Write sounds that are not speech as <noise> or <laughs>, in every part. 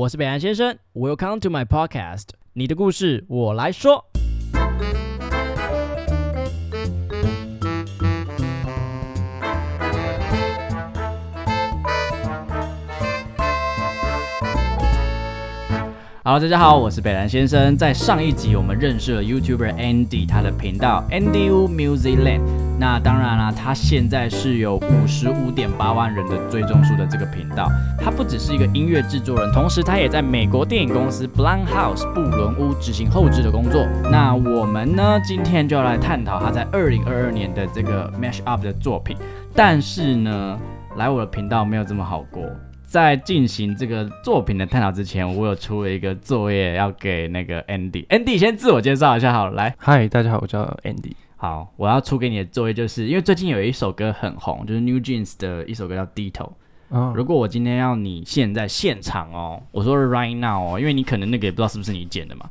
我是北岸先生，Welcome to my podcast，你的故事我来说。好，大家好，我是北兰先生。在上一集，我们认识了 YouTuber Andy，他的频道 Andy Wu Music Land。那当然啦，他现在是有五十五点八万人的追踪数的这个频道。他不只是一个音乐制作人，同时他也在美国电影公司 Blumhouse 布伦屋执行后制的工作。那我们呢，今天就要来探讨他在二零二二年的这个 Mash Up 的作品。但是呢，来我的频道没有这么好过。在进行这个作品的探讨之前，我有出了一个作业要给那个 Andy。Andy 先自我介绍一下，好，来，嗨，大家好，我叫 Andy。好，我要出给你的作业就是因为最近有一首歌很红，就是 New Jeans 的一首歌叫《低头》。嗯，如果我今天要你现在现场哦，我说 right now 哦，因为你可能那个也不知道是不是你剪的嘛，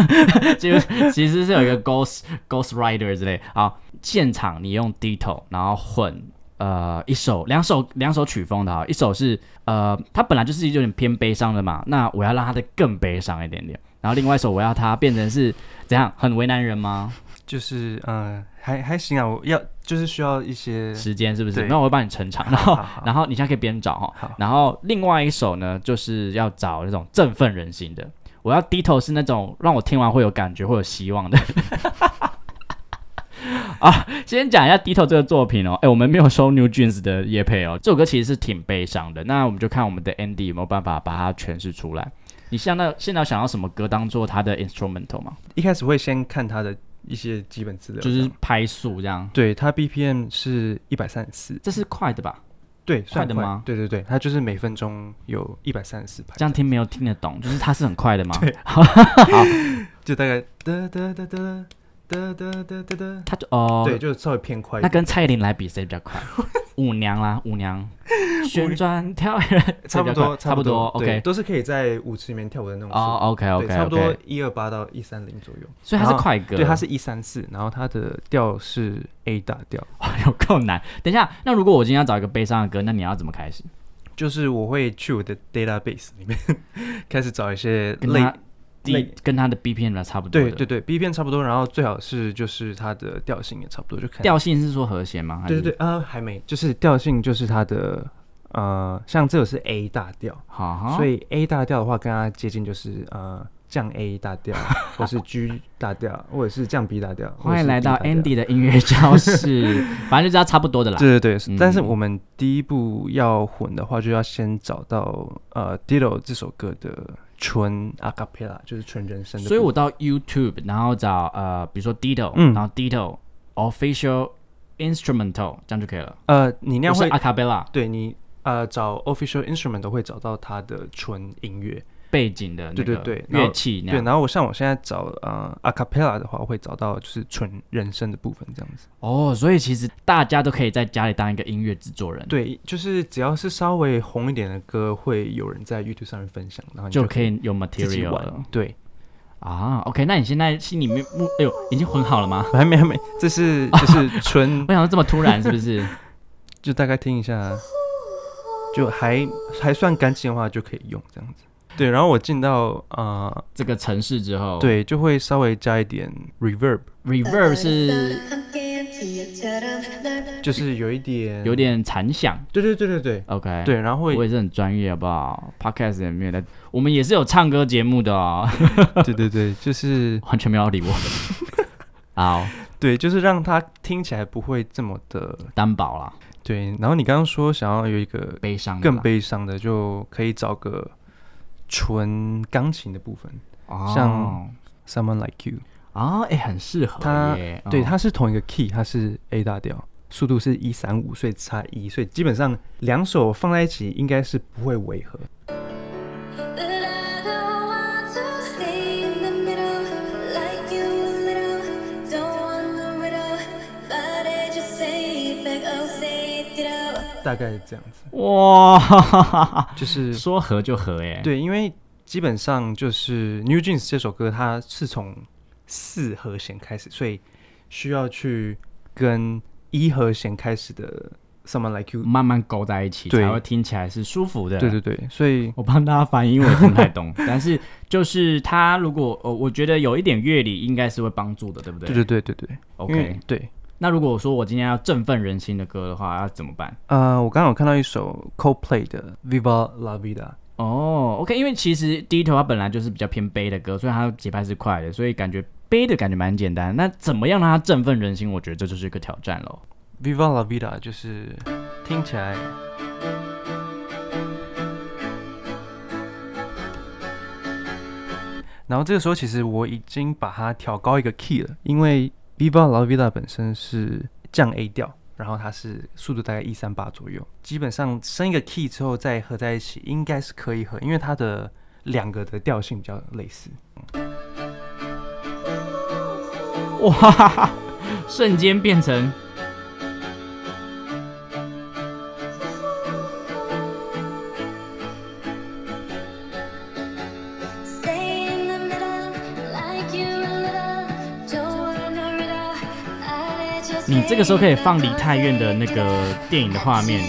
<laughs> 其实其实是有一个 Ghost Ghost Rider 之类。好，现场你用低头，然后混。呃，一首、两首、两首曲风的哈，一首是呃，它本来就是有点偏悲伤的嘛，那我要让它的更悲伤一点点。然后另外一首我要它变成是怎样，很为难人吗？就是呃，还还行啊，我要就是需要一些时间，是不是？那我会帮你撑场，<laughs> 然后然后你现在可以边找哈。然后另外一首呢，就是要找那种振奋人心的，我要低头是那种让我听完会有感觉、会有希望的。<laughs> 啊，先讲一下《低头》这个作品哦。哎，我们没有收 New Jeans 的叶配哦。这首歌其实是挺悲伤的。那我们就看我们的 Andy 有没有办法把它诠释出来。你现在现在想要什么歌当做他的 instrumental 吗？一开始会先看他的一些基本资料，就是拍速这样。对，它 BPM 是一百三十四，这是快的吧？对，快的吗？对对对，它就是每分钟有一百三十四拍。这样听没有听得懂，就是它是很快的吗？对，好，<laughs> <laughs> 就大概哒哒哒哒。哒哒哒哒哒，他就哦，对，就稍微偏快。那跟蔡依林来比，谁比较快？<laughs> 舞娘啦，舞娘，<laughs> 旋转跳跃，差不多，差不多。OK，都是可以在舞池里面跳舞的那种。哦，OK，OK，差不多一二八到一三零左右。所以它是快歌，对，它是一三四，然后它的调是 A 大调，<laughs> 有够难。等一下，那如果我今天要找一个悲伤的歌，那你要怎么开始？就是我会去我的 database 里面开始找一些类。跟它的 B 片呢差不多，对对对，B 片差不多，然后最好是就是它的调性也差不多，就看调性是说和弦吗？对对对，啊还没，就是调性就是它的呃，像这个是 A 大调，好，所以 A 大调的话跟它接近就是呃降 A 大调，或是 G <laughs> 大调，或者是降 B 大调。欢迎来到 Andy 的音乐教室，<laughs> 反正就知道差不多的啦。对对对，但是我们第一步要混的话，就要先找到呃 Dido 这首歌的。纯 acapella 就是纯人声，所以我到 YouTube，然后找呃，比如说 Dido，然后 Dido official instrumental，这样就可以了。呃，你那样会 acapella，对你呃找 official instrument 都会找到它的纯音乐。背景的对对对乐器，对，然后我像我现在找呃 a cappella 的话，我会找到就是纯人声的部分这样子。哦，所以其实大家都可以在家里当一个音乐制作人。对，就是只要是稍微红一点的歌，会有人在 YouTube 上面分享，然后就可以有 material 了。对，啊，OK，那你现在心里面，哎呦，已经混好了吗？<laughs> 还没，还没，这是 <laughs> 就是纯。我想到这么突然是不是？<laughs> 就大概听一下，就还还算干净的话，就可以用这样子。对，然后我进到呃这个城市之后，对，就会稍微加一点 reverb。reverb 是就是有一点有点残响。对对对对对，OK。对，然后我也是很专业，好不好？Podcast 也没有的，我们也是有唱歌节目的哦。<laughs> 对对对，就是完全没有理我。<laughs> 好，对，就是让它听起来不会这么的单薄啦。对，然后你刚刚说想要有一个悲伤更悲伤的，就可以找个。纯钢琴的部分，像 Someone Like You 啊，哎，很适合它。对，它是同一个 key，它是 A 大调，速度是一三五，所以差一，所以基本上两首放在一起应该是不会违和。大概是这样子哇，就是 <laughs> 说合就合哎，对，因为基本上就是 New Jeans 这首歌，它是从四和弦开始，所以需要去跟一和弦开始的 Someone Like You，慢慢勾在一起，对才会听起来是舒服的。对对对，所以我帮大家翻译，因为我听不太懂。<laughs> 但是就是他如果呃，我觉得有一点乐理应该是会帮助的，对不对？对对对对对 OK。对，那如果说我今天要振奋人心的歌的话，要怎么办？呃，我刚刚有看到一首 Coldplay 的 Viva La Vida，哦，OK，因为其实第一头它本来就是比较偏悲的歌，所以它节拍是快的，所以感觉悲的感觉蛮简单。那怎么样让它振奋人心？我觉得这就是一个挑战喽。Viva La Vida 就是听起来，然后这个时候其实我已经把它调高一个 key 了，因为 Viva La Vida 本身是降 A 调，然后它是速度大概一三八左右，基本上升一个 key 之后再合在一起应该是可以合，因为它的两个的调性比较类似。哇，瞬间变成你这个时候可以放梨泰院的那个电影的画面，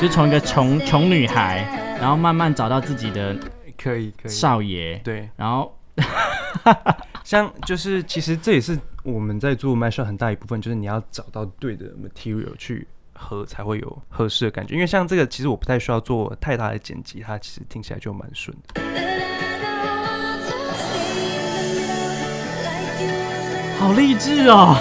就从一个穷穷女孩，然后慢慢找到自己的可以可以，少爷，对，然 <laughs> 后像就是其实这也是我们在做 mashup 很大一部分，就是你要找到对的 material 去合才会有合适的感觉。因为像这个其实我不太需要做太大的剪辑，它其实听起来就蛮顺的。好励志哦。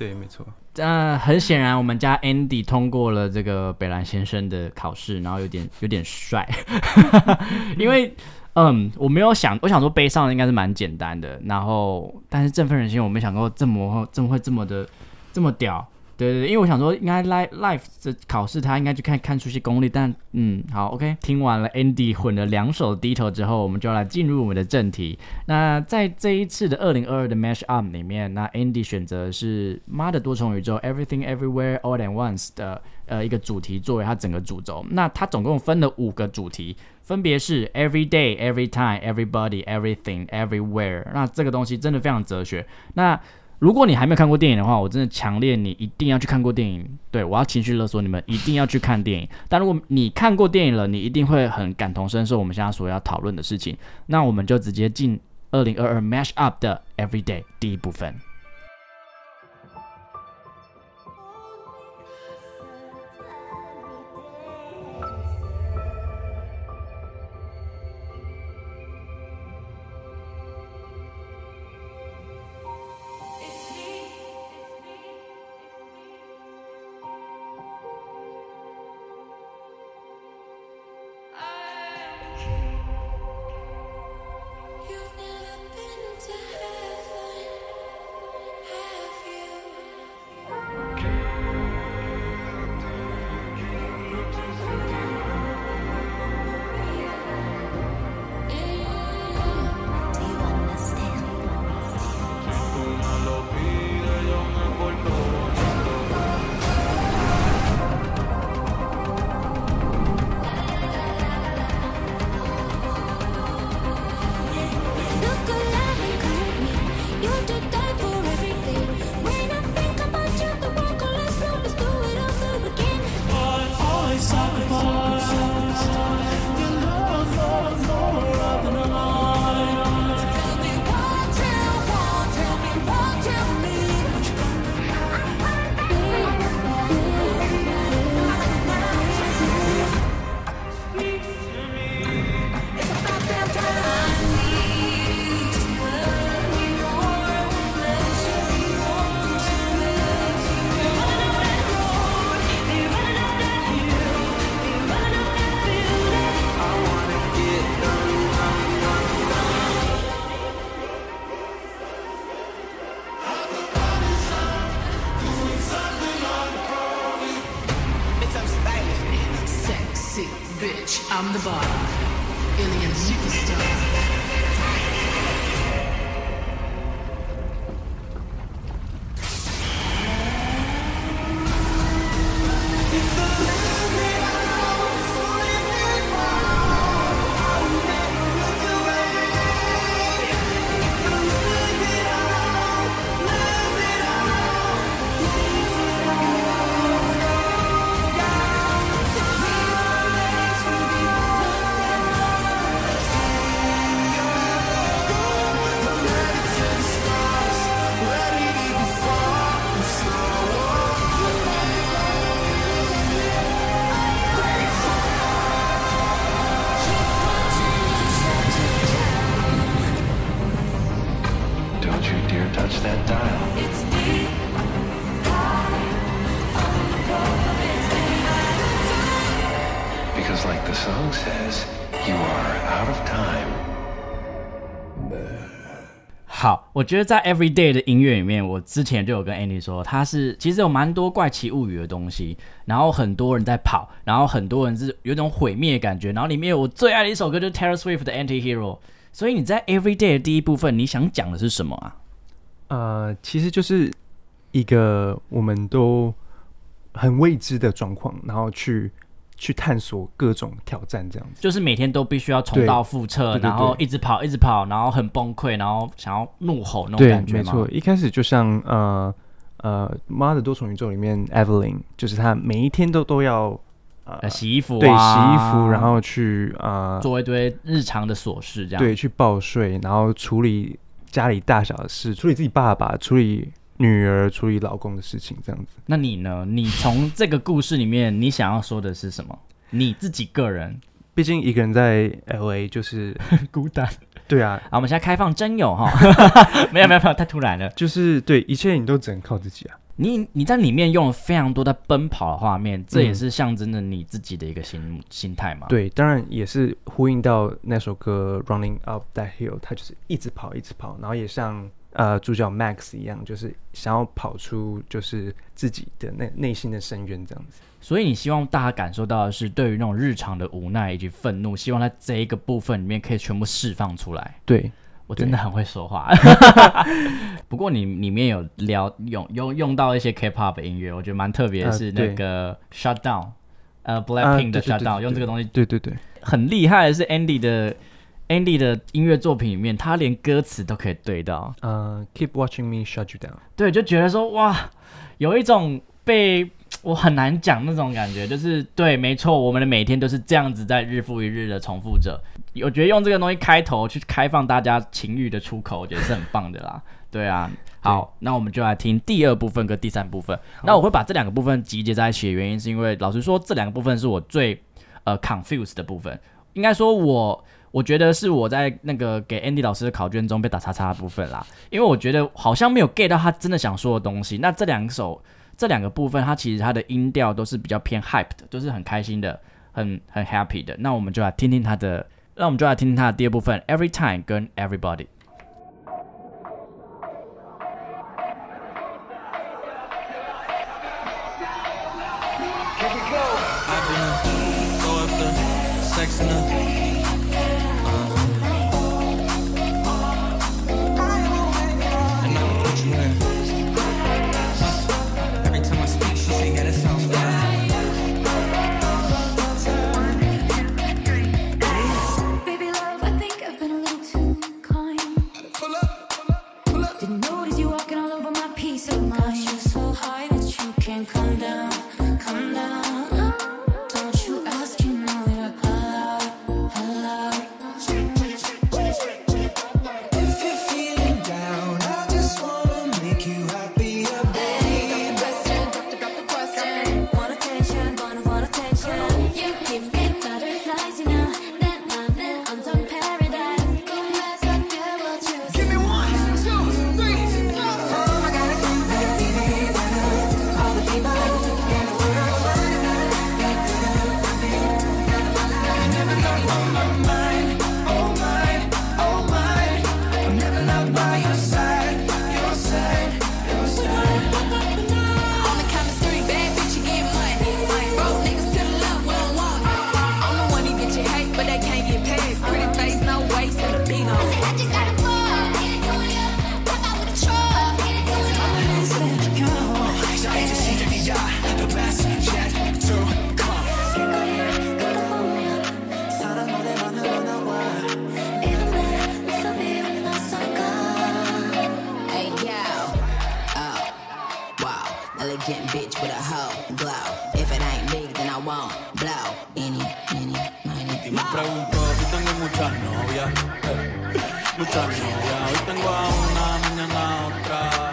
对，没错。呃，很显然，我们家 Andy 通过了这个北兰先生的考试，然后有点有点帅，<laughs> 因为嗯，我没有想，我想说悲伤的应该是蛮简单的，然后但是振奋人心，我没想过这么这么会这么的这么屌。对对，因为我想说，应该 life life 这考试，他应该去看看出些功力。但嗯，好，OK，听完了 Andy 混了两首 Detail 之后，我们就来进入我们的正题。那在这一次的二零二二的 Mash Up 里面，那 Andy 选择是《妈的多重宇宙》Everything Everywhere All at Once 的呃一个主题作为它整个主轴。那它总共分了五个主题，分别是 Every Day、Every Time、Everybody、Everything、Everywhere。那这个东西真的非常哲学。那如果你还没有看过电影的话，我真的强烈你一定要去看过电影。对我要情绪勒索你们，一定要去看电影。但如果你看过电影了，你一定会很感同身受我们现在所要讨论的事情。那我们就直接进二零二二 Mash Up 的 Everyday 第一部分。我觉得在 Everyday 的音乐里面，我之前就有跟 Andy 说，它是其实有蛮多怪奇物语的东西，然后很多人在跑，然后很多人是有一种毁灭的感觉，然后里面有我最爱的一首歌就是 Taylor Swift 的 Anti-Hero。所以你在 Everyday 的第一部分，你想讲的是什么啊？呃，其实就是一个我们都很未知的状况，然后去去探索各种挑战，这样子。就是每天都必须要重蹈覆辙，然后一直跑，一直跑，然后很崩溃，然后想要怒吼那种感，觉吗？没错，一开始就像呃呃《妈的多重宇宙》里面 Evelyn，就是她每一天都都要呃呃，洗衣服、啊，对洗衣服，然后去呃做一堆日常的琐事，这样对去报税，然后处理家里大小的事，处理自己爸爸，处理女儿，处理老公的事情，这样子。那你呢？你从这个故事里面，你想要说的是什么？你自己个人毕竟一个人在 L A 就是 <laughs> 孤单。对啊，啊，我们现在开放真友哈，<laughs> 没有没有没有，太突然了。就是对一切你都只能靠自己啊。你你在里面用了非常多的奔跑的画面，这也嗯是象征着你自己的一个心心态嘛？，对，当然也是呼应到那首歌《Running Up That Hill》，它就是一直跑，一直跑，然后也像呃主角 Max 一样，就是想要跑出就是自己的内内心的深渊这样子。所以你希望大家感受到的是对于那种日常的无奈以及愤怒，希望在这一个部分里面可以全部释放出来。对，我真的很会说话，<laughs> 不过你里面有聊用用用到一些 K-pop 的音乐，我觉得蛮特别是那个 Shutdown，呃啊 Blackpink 的对对对 Shutdown，对用这个东西对对对，很厉害的是 Andy 的 Andy 的音乐作品里面，他连歌词都可以对到，呃，Keep watching me shut you down。对，就觉得说哇，有一种被我很难讲那种感觉，就是对，没错，我们的每天都是这样子在日复一日的重复着。我觉得用这个东西开头去开放大家情欲的出口，我觉得是很棒的啦。<laughs> 对啊，好，那我们就来听第二部分跟第三部分。那我会把这两个部分集结在一起的原因，是因为老实说，这两个部分是我最呃 confused 的部分。应该说我，我觉得是我在那个给 Andy 老师的考卷中被打叉叉的部分啦，因为我觉得好像没有 get 到他真的想说的东西。那这两首这两个部分，它其实它的音调都是比较偏 hyped，，都是很开心的，很很 happy 的。那我们就来听听他的，那我们就来听听他的第二部分 Every Time 跟 Everybody。Muchas novias. Muchas novias. Hoy tengo a una, mañana a otra.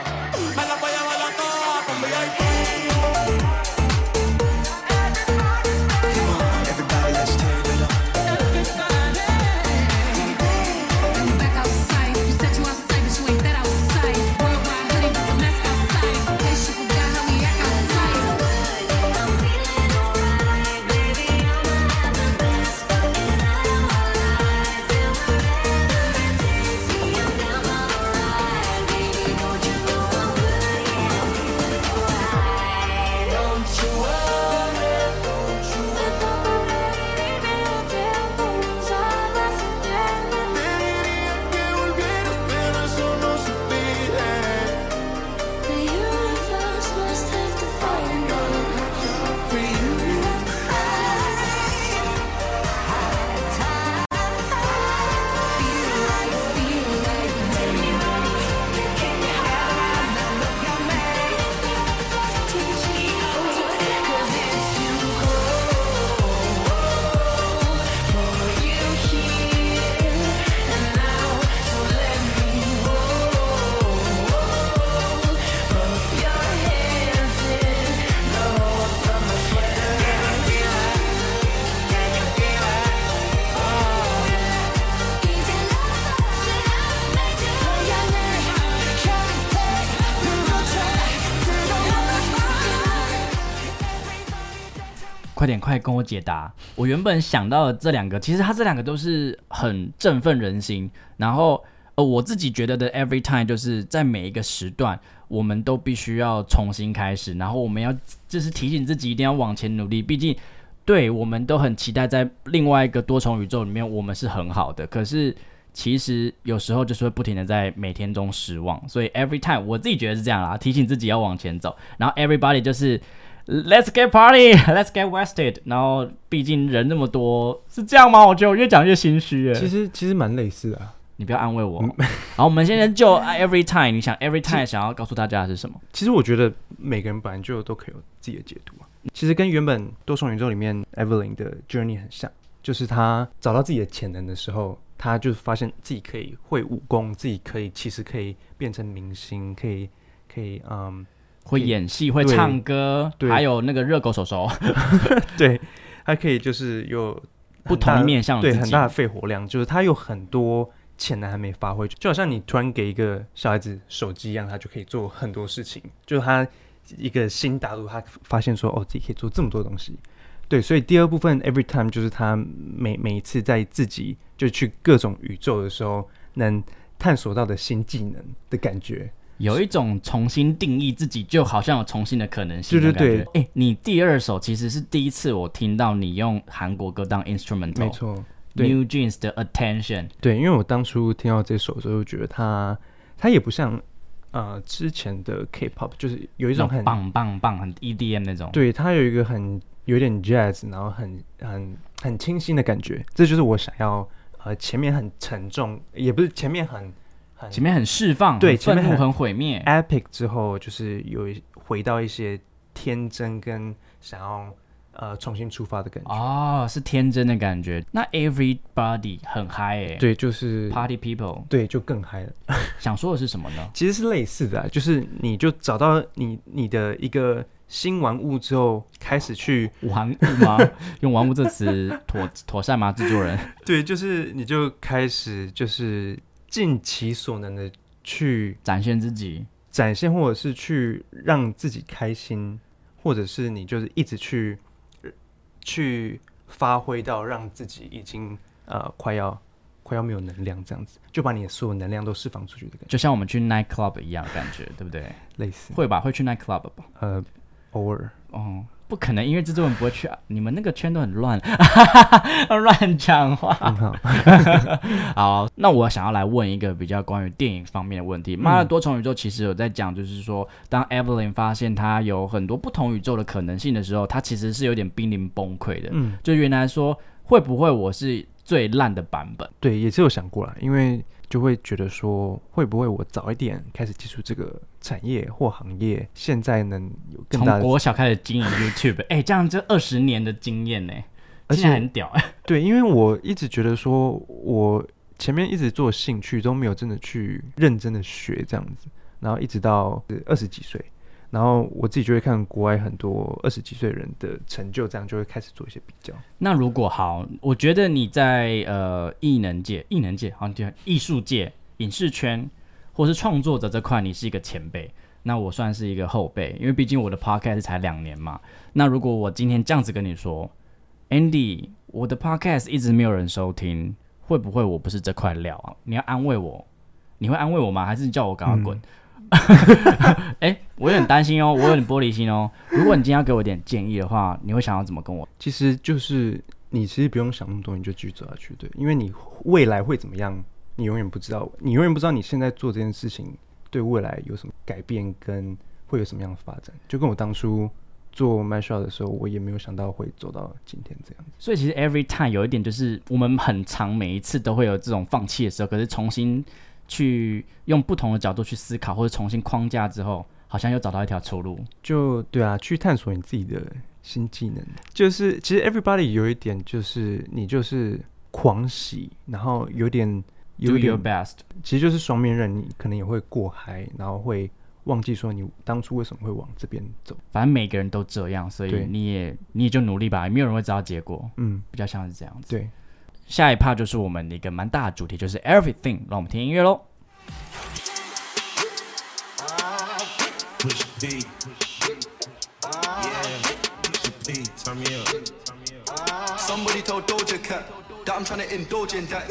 快点，快跟我解答！我原本想到的这两个，其实它这两个都是很振奋人心。然后，呃，我自己觉得的 every time 就是在每一个时段，我们都必须要重新开始，然后我们要就是提醒自己一定要往前努力。毕竟，对我们都很期待在另外一个多重宇宙里面，我们是很好的。可是，其实有时候就是会不停的在每天中失望。所以 every time 我自己觉得是这样啦，提醒自己要往前走。然后 everybody 就是 Let's get party, <laughs> let's get wasted。然后毕竟人那么多，是这样吗？我觉得我越讲越心虚耶。其实其实蛮类似的、啊。你不要安慰我。<laughs> 好，我们现在就 every time，你想 every time 想要告诉大家的是什么？其实我觉得每个人本来就都可以有自己的解读啊。其实跟原本多重宇宙里面 Evelyn 的 journey 很像，就是他找到自己的潜能的时候，他就发现自己可以会武功，自己可以其实可以变成明星，可以可以嗯，会演戏，会唱歌，对还有那个热狗手手。<laughs> 对，还可以就是有不同的面向对很大的肺活量，就是他有很多潜能还没发挥，就好像你突然给一个小孩子手机一样，他就可以做很多事情，就是他一个新大陆，他发现说哦自己可以做这么多东西。对，所以第二部分 every time 就是他每每一次在自己就去各种宇宙的时候，能探索到的新技能的感觉。有一种重新定义自己，就好像有重新的可能性。对对对哎、你第二首其实是第一次我听到你用韩国歌当 instrumental，没错，，New Jeans 的 Attention，对，因为我当初听到这首的时候，就觉得它它也不像呃之前的 K-pop，就是有一种很棒棒棒，很 EDM 那种。，对，它有一个很有点 jazz，然后很很很清新的感觉，这就是我想要呃前面很沉重，也不是前面很很前面很释放，对前面很很毁灭。epic 之后，就是有一回到一些天真跟想要呃重新出发的感觉。哦，是天真的感觉。那 Everybody 很嗨哎、对，就是，Party People 对，就更嗨了。<laughs> 想说的是什么呢？其实是类似的、啊，就是你就找到你你的一个新玩物之后，开始去玩物吗？<laughs> 用玩物这词妥妥善吗？制作人？<laughs> 对，就是你就开始就是尽其所能的去展现自己。展现，或者是去让自己开心，或者是你就是一直去去发挥到让自己已经呃快要快要没有能量这样子，就把你的所有能量都释放出去的感觉，就像我们去 night club 一样的感觉，对不对？<laughs> 类似会吧？会去 night club 吧？呃偶尔哦，不可能，因为制作人不会去啊。你们那个圈都很乱，<laughs> 乱讲话。好，<laughs> 好，那我想要来问一个比较关于电影方面的问题。嗯妈的多重宇宙其实有在讲，就是说，当 Evelyn 发现她有很多不同宇宙的可能性的时候，她其实是有点濒临崩溃的。嗯，就原来说，会不会我是最烂的版本？对，也是有想过啦，因为就会觉得说，会不会我早一点开始接触这个产业或行业，现在能有更大的从国小开始经营 YouTube，<laughs> 哎、这样这二十年的经验呢、而且很屌。哎、<laughs> 对，因为我一直觉得说，我前面一直做兴趣都没有真的去认真的学这样子，然后一直到二十几岁，然后我自己就会看国外很多二十几岁人的成就，这样就会开始做一些比较。那如果好，我觉得你在呃艺能界、艺能界，好像艺术界、影视圈，或是创作者这块，你是一个前辈。那我算是一个后辈，因为毕竟我的 podcast 才两年嘛。那如果我今天这样子跟你说，Andy，我的 podcast 一直没有人收听，会不会我不是这块料啊？你要安慰我，你会安慰我吗？还是叫我赶快滚？<laughs> 哎、我有点担心哦，我有点玻璃心哦。如果你今天要给我一点建议的话，你会想要怎么跟我？其实就是你其实不用想那么多，你就继续走下去，对，因为你未来会怎么样，你永远不知道，你永远不知道你现在做这件事情对未来有什么改变，跟会有什么样的发展。就跟我当初做 m y s h o 的时候，我也没有想到会走到今天这样子。所以其实 every time 有一点就是我们很长每一次都会有这种放弃的时候，可是重新去用不同的角度去思考，或者重新框架之后，好像又找到一条出路。就对啊，去探索你自己的新技能。就是其实 everybody 有一点就是你就是狂喜，然后有点 Do 有 your 点，best，其实就是双面刃，你可能也会过嗨，然后会忘记说你当初为什么会往这边走。反正每个人都这样，所以你也你也就努力吧，也没有人会知道结果，嗯，比较像是这样子。对。下一趴就是我们的一个蛮大的主题，就是 everything，让我们听音乐喽。Somebody told Doja Cat that I'm trying to indulge in that.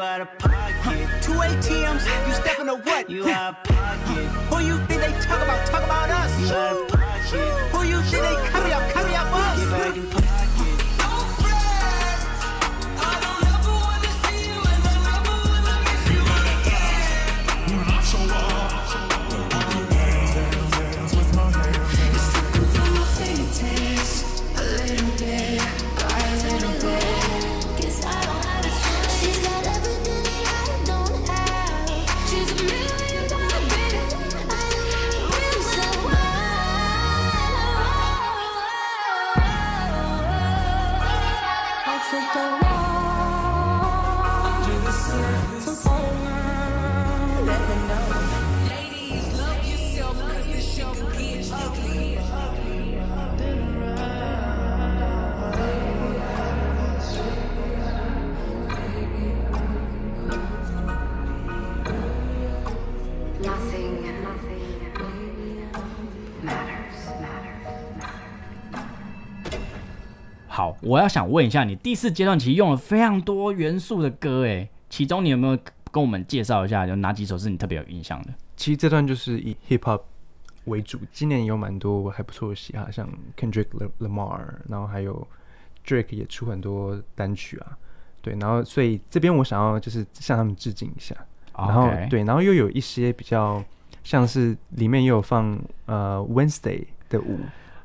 You out of pocket. Two ATMs, you stepping to what? You out of pocket. Who you think they talk about? Talk about us. You out of pocket. Who you think they carry up? Carry up us. Get back in pocket. She's 我要想问一下，你第四阶段其实用了非常多元素的歌，诶，其中你有没有跟我们介绍一下，有哪几首是你特别有印象的？其实这段就是以 hip hop 为主，今年有蛮多还不错的嘻哈，像 Kendrick La- Lamar，然后还有 Drake 也出很多单曲啊，对，然后所以这边我想要就是向他们致敬一下，然后 OK 对，然后又有一些比较像是里面也有放呃 Wednesday 的舞，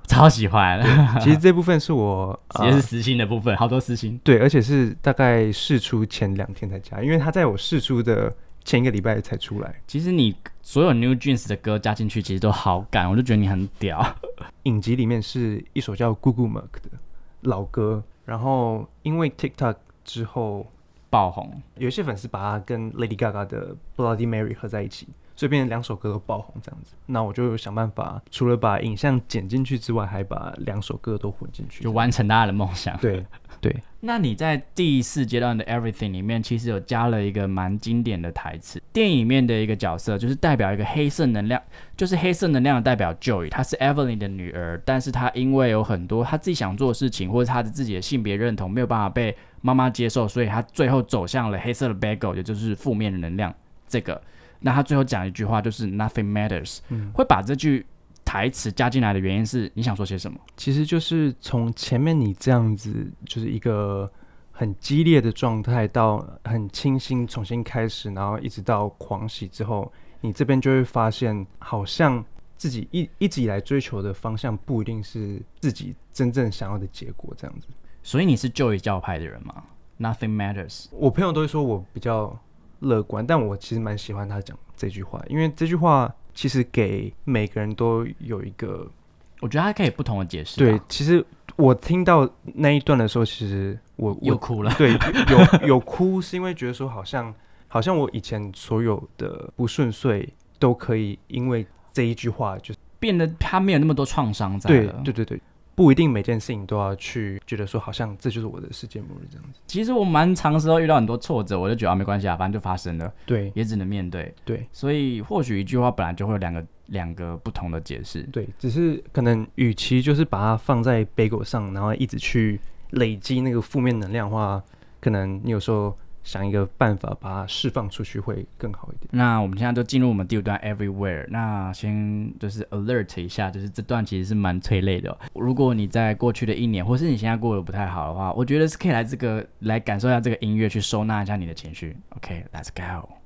超喜欢，<laughs> 其实这部分是我呃也是私心的部分，好多私心。对，而且是大概试出前两天才加，因为他在我试出的前一个礼拜才出来。其实你所有 New Jeans 的歌加进去，其实都好感，我就觉得你很屌。影集里面是一首叫《Google Mark》的老歌，然后因为 TikTok 之后，爆红，有一些粉丝把它跟 Lady Gaga 的《Bloody Mary》合在一起，所以变成两首歌都爆红这样子。那我就想办法，除了把影像剪进去之外，还把两首歌都混进去，就完成大家的梦想。对对，那你在第四阶段的 Everything 里面，其实有加了一个蛮经典的台词。电影里面的一个角色，就是代表一个黑色能量，就是黑色能量的代表 Joy，她是 Evelyn 的女儿，但是她因为有很多她自己想做的事情，或者她的自己的性别认同没有办法被妈妈接受，所以她最后走向了黑色的 Bagel，也就是负面的能量。这个，那他最后讲一句话就是 Nothing matters，、会把这句台词加进来的原因是你想说些什么？其实就是从前面你这样子，就是一个很激烈的状态，到很清新重新开始，然后一直到狂喜之后，你这边就会发现，好像自己一一直以来追求的方向不一定是自己真正想要的结果，这样子。所以你是 Joy 教派的人吗？Nothing matters。我朋友都会说我比较乐观，但我其实蛮喜欢他讲这句话，因为这句话其实给每个人都有一个我觉得它可以不同的解释。对，，其实我听到那一段的时候，其实我我又哭了。<laughs> 对有有哭，是因为觉得说好像好像我以前所有的不顺遂都可以因为这一句话，就是变得他没有那么多创伤在对了。对对对，不一定每件事情都要去觉得说好像这就是我的世界末日这样子。其实我蛮长时候遇到很多挫折，我就觉得啊没关系啊，反正就发生了，对也只能面对。对所以或许一句话本来就会有两个两个不同的解释。对，只是可能与其就是把它放在 bagel 上，然后一直去累积那个负面能量的话，可能你有时候想一个办法把它释放出去会更好一点。那我们现在就进入我们第五段 Everywhere。那先就是 alert 一下，就是这段其实是蛮催泪的、如果你在过去的一年，或是你现在过得不太好的话，我觉得是可以来这个来感受一下这个音乐，去收纳一下你的情绪。OK，Let's、go。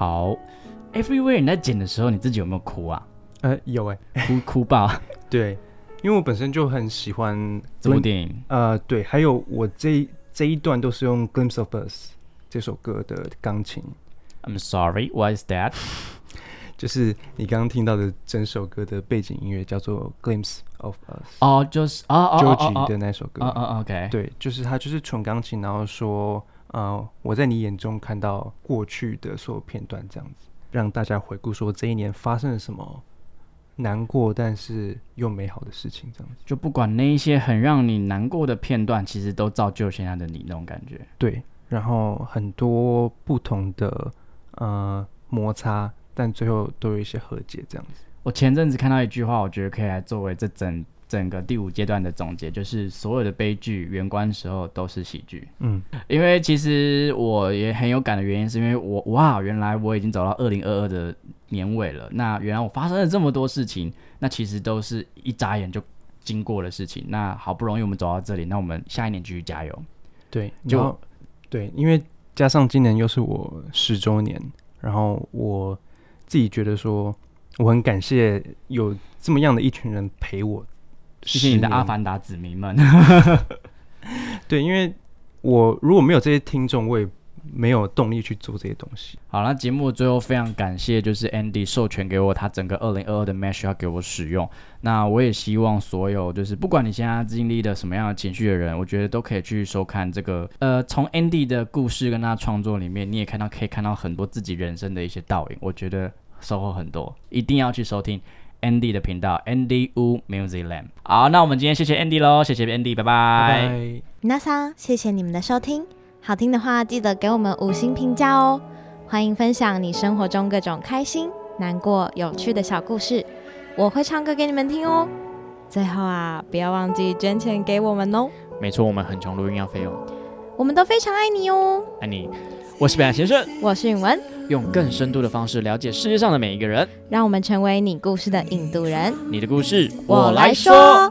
好，Everywhere 你在剪的时候，你自己有没有哭啊？呃，有哎、哭 <laughs> 哭爆对，因为我本身就很喜欢这部电影？呃，对，还有我这一这一段都是用《Glimpse of Us》这首歌的钢琴，I'm sorry, what is that？<laughs> 就是你刚刚听到的整首歌的背景音乐叫做《Glimpse of Us》哦，就是哦哦哦 Georgie 哦的那首歌。哦哦，OK，对，就是它就是纯钢琴，然后说，呃，我在你眼中看到过去的所有片段，这样子，让大家回顾说这一年发生了什么难过但是又美好的事情，这样子。就不管那一些很让你难过的片段，其实都造就现在的你那种感觉。对，然后很多不同的呃摩擦，但最后都有一些和解，这样子。我前阵子看到一句话，我觉得可以来作为这整整个第五阶段的总结，就是所有的悲剧圆关时候都是喜剧。嗯，因为其实我也很有感的原因，是因为我哇，原来我已经走到二零二二的年尾了。那原来我发生了这么多事情，那其实都是一眨眼就经过的事情。那好不容易我们走到这里，那我们下一年继续加油。对，就对，因为加上今年又是我十周年，然后我自己觉得说，我很感谢有这么样的一群人陪我。谢谢你的阿凡达子民们。<laughs> 对，因为我如果没有这些听众，我也没有动力去做这些东西。好，那节目最后非常感谢，就是 Andy 授权给我他整个二零二二的 Mesh 要给我使用。那我也希望所有就是不管你现在经历了什么样的情绪的人，我觉得都可以去收看这个呃，从 Andy 的故事跟他创作里面，你也看到可以看到很多自己人生的一些倒影，我觉得收获很多，一定要去收听。Andy 的频道 Andy Wu Music Land。好，那我们今天谢谢 Andy 喽，谢谢 Andy，拜拜。拜拜。那桑，谢谢你们的收听，好听的话记得给我们五星评价哦。欢迎分享你生活中各种开心、难过、有趣的小故事，我会唱歌给你们听哦。最后啊，不要忘记捐钱给我们哦，没错，我们很穷，录音要费用，我们都非常爱你哦。爱你。我是北岸先生，我是允文，用更深度的方式了解世界上的每一个人。让我们成为你故事的引渡人。你的故事，我来说。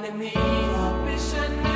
wanted me, up, wish enough.